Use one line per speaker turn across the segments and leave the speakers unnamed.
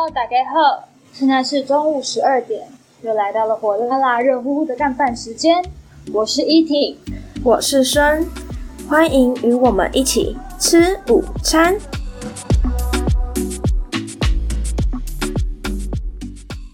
Hello，大家好，现在是中午十二点，又来到了火辣辣、热乎乎的干饭时间。我是依婷，
我是孙，欢迎与我们一起吃午餐。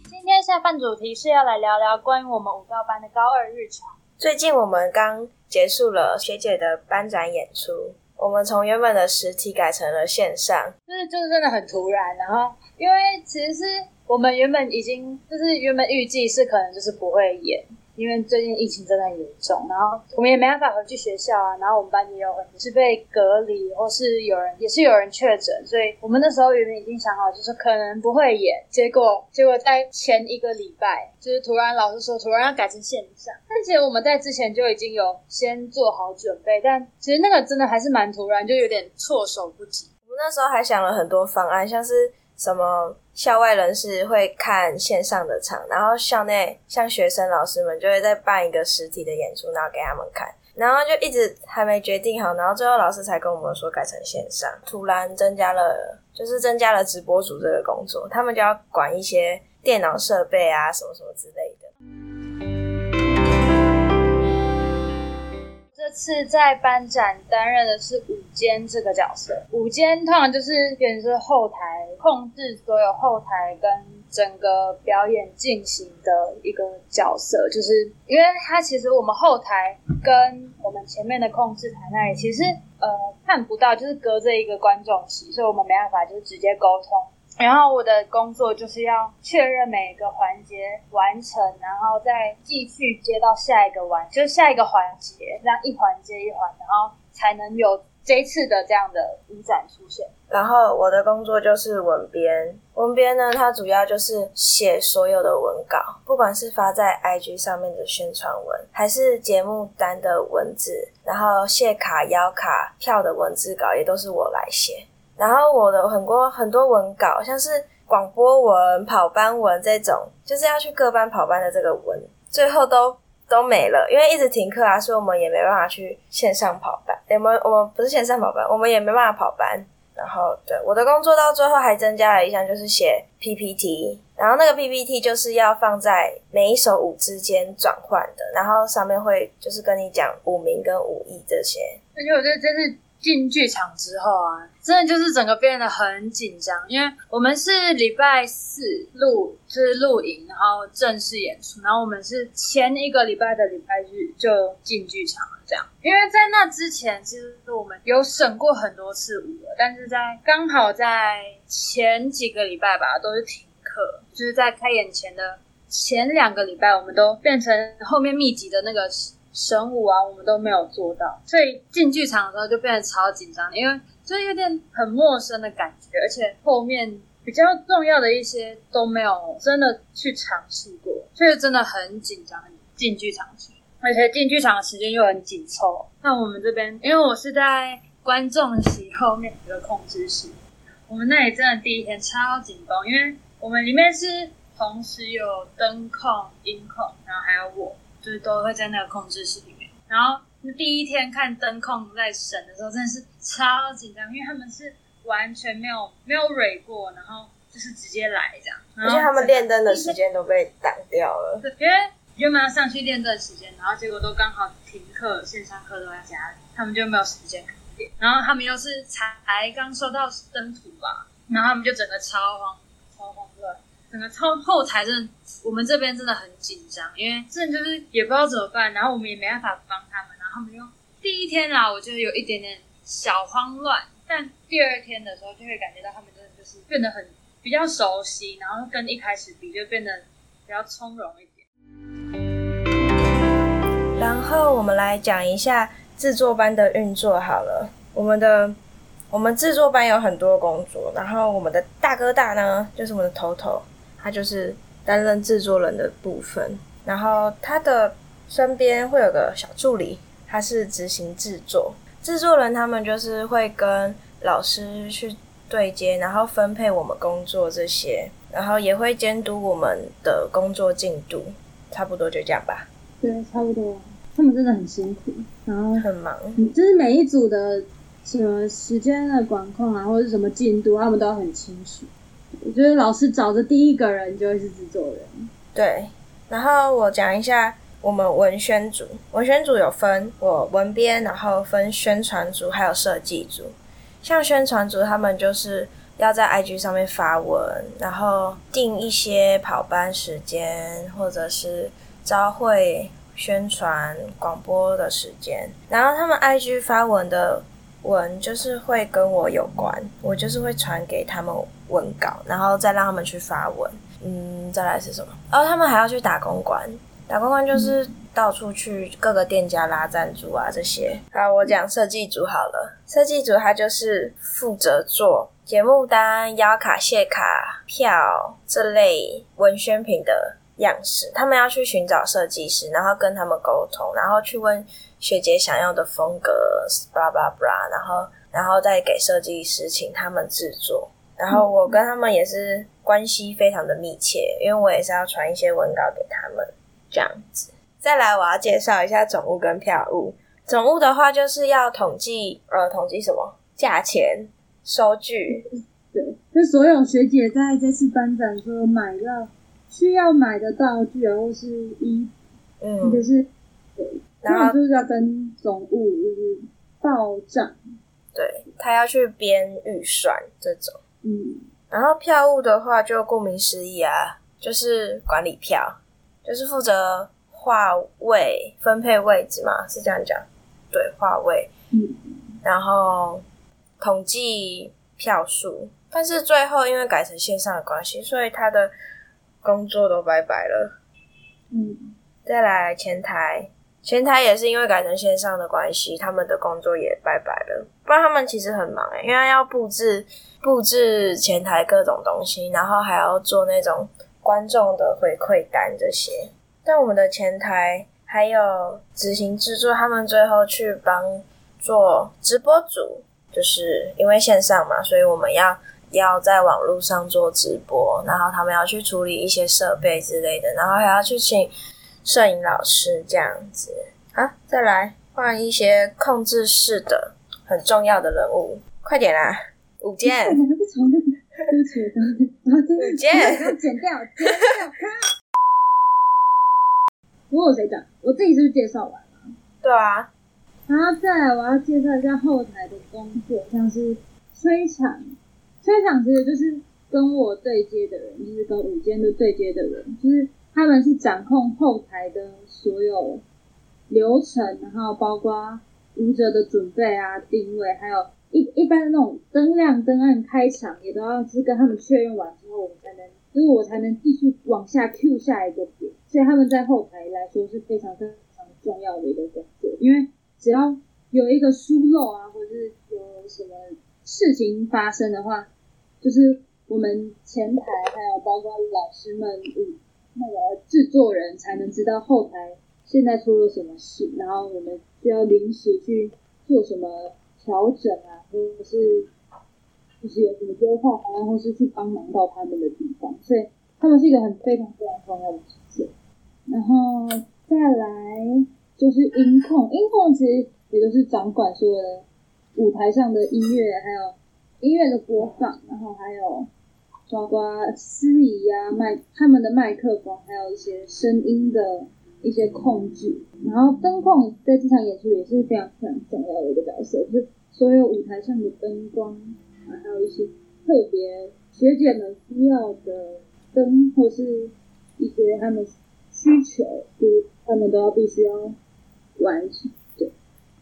今天下饭主题是要来聊聊关于我们舞蹈班的高二日常。
最近我们刚结束了学姐的班展演出，我们从原本的实体改成了线上，
就是就是真的很突然，然后。因为其实是我们原本已经就是原本预计是可能就是不会演，因为最近疫情真的很严重，然后我们也没办法回去学校啊，然后我们班也有很多是被隔离，或是有人也是有人确诊，所以我们那时候原本已经想好就是可能不会演，结果结果在前一个礼拜就是突然老师说突然要改成线上，但其实我们在之前就已经有先做好准备，但其实那个真的还是蛮突然，就有点措手不及。
我们那时候还想了很多方案，像是。什么校外人士会看线上的场，然后校内像学生老师们就会再办一个实体的演出，然后给他们看，然后就一直还没决定好，然后最后老师才跟我们说改成线上，突然增加了，就是增加了直播组这个工作，他们就要管一些电脑设备啊，什么什么之类
这次在班展担任的是舞监这个角色，舞监通常就是变是后台控制所有后台跟整个表演进行的一个角色，就是因为他其实我们后台跟我们前面的控制台那里其实呃看不到，就是隔着一个观众席，所以我们没办法就直接沟通。然后我的工作就是要确认每个环节完成，然后再继续接到下一个环，就是下一个环节，这样一环接一环，然后才能有这一次的这样的舞展出现。
然后我的工作就是文编，文编呢，它主要就是写所有的文稿，不管是发在 IG 上面的宣传文，还是节目单的文字，然后谢卡、邀卡、票的文字稿，也都是我来写。然后我的很多很多文稿，像是广播文、跑班文这种，就是要去各班跑班的这个文，最后都都没了，因为一直停课啊，所以我们也没办法去线上跑班。我们我们不是线上跑班，我们也没办法跑班。然后对我的工作到最后还增加了一项，就是写 PPT，然后那个 PPT 就是要放在每一首舞之间转换的，然后上面会就是跟你讲舞名跟舞意这些。
而且我觉得真是。进剧场之后啊，真的就是整个变得很紧张，因为我们是礼拜四录，就是录影，然后正式演出，然后我们是前一个礼拜的礼拜日就进剧场了，这样。因为在那之前，其实我们有审过很多次舞了，但是在刚好在前几个礼拜吧，都是停课，就是在开演前的前两个礼拜，我们都变成后面密集的那个。神武啊，我们都没有做到，所以进剧场的时候就变得超紧张，因为就有点很陌生的感觉，而且后面比较重要的一些都没有真的去尝试过，所以真的很紧张。进剧场去，而且进剧场的时间又很紧凑。那我们这边，因为我是在观众席后面一个控制室，我们那里真的第一天超紧绷，因为我们里面是同时有灯控、音控，然后还有我。就是都会在那个控制室里面，然后第一天看灯控在审的时候，真的是超紧张，因为他们是完全没有没有蕊过，然后就是直接来这样，而且
他们练灯的时间都被挡掉了，
对，因为原本要上去练灯的时间，然后结果都刚好停课，线上课都在家里，他们就没有时间练，然后他们又是才刚收到灯图吧，然后他们就整个超慌。整个后后台真的，我们这边真的很紧张，因为真的就是也不知道怎么办，然后我们也没办法帮他们，然后他们又第一天啊，我就有一点点小慌乱，但第二天的时候就会感觉到他们真的就是变得很比较熟悉，然后跟一开始比就变得比较从容一点。
然后我们来讲一下制作班的运作好了，我们的。我们制作班有很多工作，然后我们的大哥大呢，就是我们的头头，他就是担任制作人的部分，然后他的身边会有个小助理，他是执行制作。制作人他们就是会跟老师去对接，然后分配我们工作这些，然后也会监督我们的工作进度，差不多就这样吧。
对，差不多。他们真的很辛苦，然后
很忙，
就是每一组的。什么时间的管控啊，或者是什么进度，他们都很清楚。我觉得老师找的第一个人就会是制作人。
对，然后我讲一下我们文宣组，文宣组有分我文编，然后分宣传组还有设计组。像宣传组，他们就是要在 IG 上面发文，然后定一些跑班时间，或者是招会宣传广播的时间。然后他们 IG 发文的文就是会跟我有关，我就是会传给他们文稿，然后再让他们去发文。嗯，再来是什么？然后他们还要去打公关，打公关就是。到处去各个店家拉赞助啊，这些。好，我讲设计组好了。设计组他就是负责做节目单、邀卡、谢卡、票这类文宣品的样式。他们要去寻找设计师，然后跟他们沟通，然后去问学姐想要的风格，巴拉巴拉，然后然后再给设计师请他们制作。然后我跟他们也是关系非常的密切，因为我也是要传一些文稿给他们，这样子。再来，我要介绍一下总务跟票务。总务的话，就是要统计，呃，统计什么？价钱、收据。
对，就所有学姐在这次颁奖说买到需要买的道具，然后是衣服，嗯，就是对，然后就是要跟总务就是报账。
对，他要去编预算这种。
嗯，
然后票务的话，就顾名思义啊，就是管理票，就是负责。划位分配位置嘛，是这样讲，对，划位，
嗯，
然后统计票数，但是最后因为改成线上的关系，所以他的工作都拜拜了，
嗯，
再来前台，前台也是因为改成线上的关系，他们的工作也拜拜了，不然他们其实很忙诶，因为要布置布置前台各种东西，然后还要做那种观众的回馈单这些。但我们的前台还有执行制作，他们最后去帮做直播组，就是因为线上嘛，所以我们要要在网络上做直播，然后他们要去处理一些设备之类的，然后还要去请摄影老师这样子啊。再来换一些控制室的很重要的人物，快点啦，舞监，舞监，
剪掉，剪掉。我有谁讲？我自己是不是介绍完了？
对啊，
然后再来我要介绍一下后台的工作，像是吹场，吹场其实就是跟我对接的人，就是跟舞监的对接的人，就是他们是掌控后台的所有流程，然后包括舞者的准备啊、定位，还有一一般的那种灯亮、灯暗、开场，也都要是跟他们确认完之后，我们才能，就是我才能继续往下 Q 下一个点。所以他们在后台来说是非常非常重要的一个工作，因为只要有一个疏漏啊，或者是有什么事情发生的话，就是我们前台还有包括老师们与那个制作人才能知道后台现在出了什么事，然后我们需要临时去做什么调整啊，或者是就是有什么优化方案，或是去帮忙到他们的地方，所以他们是一个很非常非常重要的职责。然后再来就是音控，音控其实也就是掌管所有的舞台上的音乐，还有音乐的播放，然后还有包括司仪啊、麦他们的麦克风，还有一些声音的一些控制。然后灯控在这场演出也是非常非常重要的一个角色，就是所有舞台上的灯光啊，还有一些特别学姐们需要的灯，或是一些他们。需求就是他们都要必须要完成，对。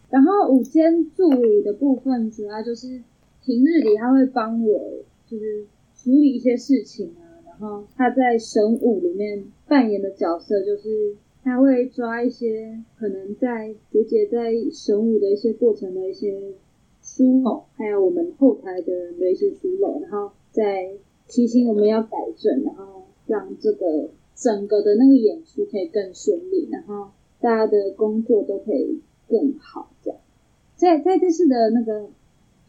然后舞间助理的部分主要就是平日里他会帮我就是处理一些事情啊，然后他在神武里面扮演的角色就是他会抓一些可能在学姐在神武的一些过程的一些疏漏，还有我们后台的人的一些疏漏，然后再提醒我们要改正，然后让这个。整个的那个演出可以更顺利，然后大家的工作都可以更好。在在这次的那个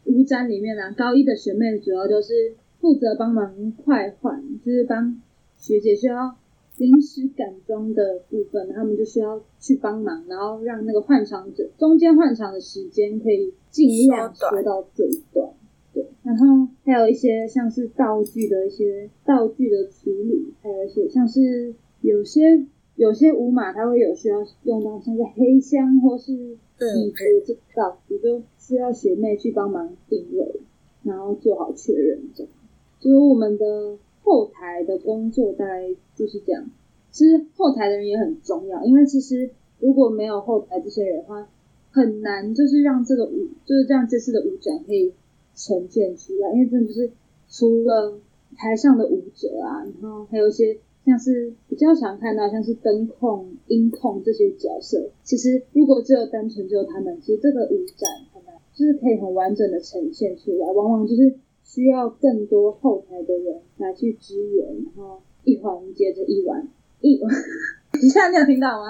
舞展里面呢、高一的学妹主要就是负责帮忙快换，就是帮学姐需要临时改妆的部分，他们就需要去帮忙，然后让那个换场者中间换场的时间可以尽量缩到最短。对，然后还有一些像是道具的一些道具的处理，还有一些像是有些有些舞码，它会有需要用到像是黑箱或是椅子这道具，就需要学妹去帮忙定位，然后做好确认这样。所以我们的后台的工作大概就是这样。其实后台的人也很重要，因为其实如果没有后台这些人的话，很难就是让这个舞，就是让这次的舞展可以呈现出来。因为真的就是除了台上的舞者啊，然后还有一些像是比较常看到像是灯控、音控这些角色。其实如果只有单纯只有他们，其实这个舞展很难，就是可以很完整的呈现出来。往往就是。需要更多后台的人来去支援，然后一环接着一环，一环，你现在你有听到吗？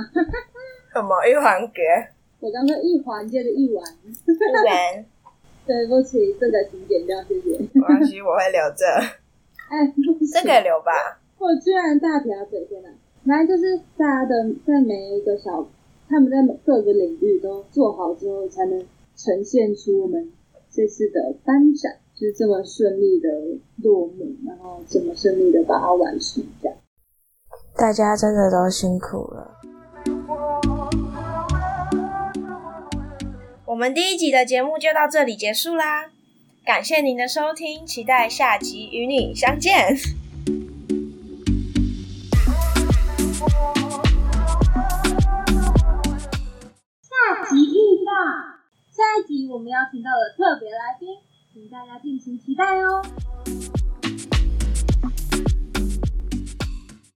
什么一环给？
我刚刚一环接着一环。
一环。
对不起，这个请剪掉，谢谢。
没关系，我会留着。
哎，
这个留吧。
我居然大撇嘴，天哪！反正就是大家的在每一个小，他们在各个领域都做好之后，才能呈现出我们这次的颁奖。就是这么顺利的落幕，然后这么顺利的把它完成，这样。
大家真的都辛苦了。我们第一集的节目就到这里结束啦，感谢您的收听，期待下集与你相见。
下集预告，下一集我们邀请到了特别来宾。请大家敬请期待哦。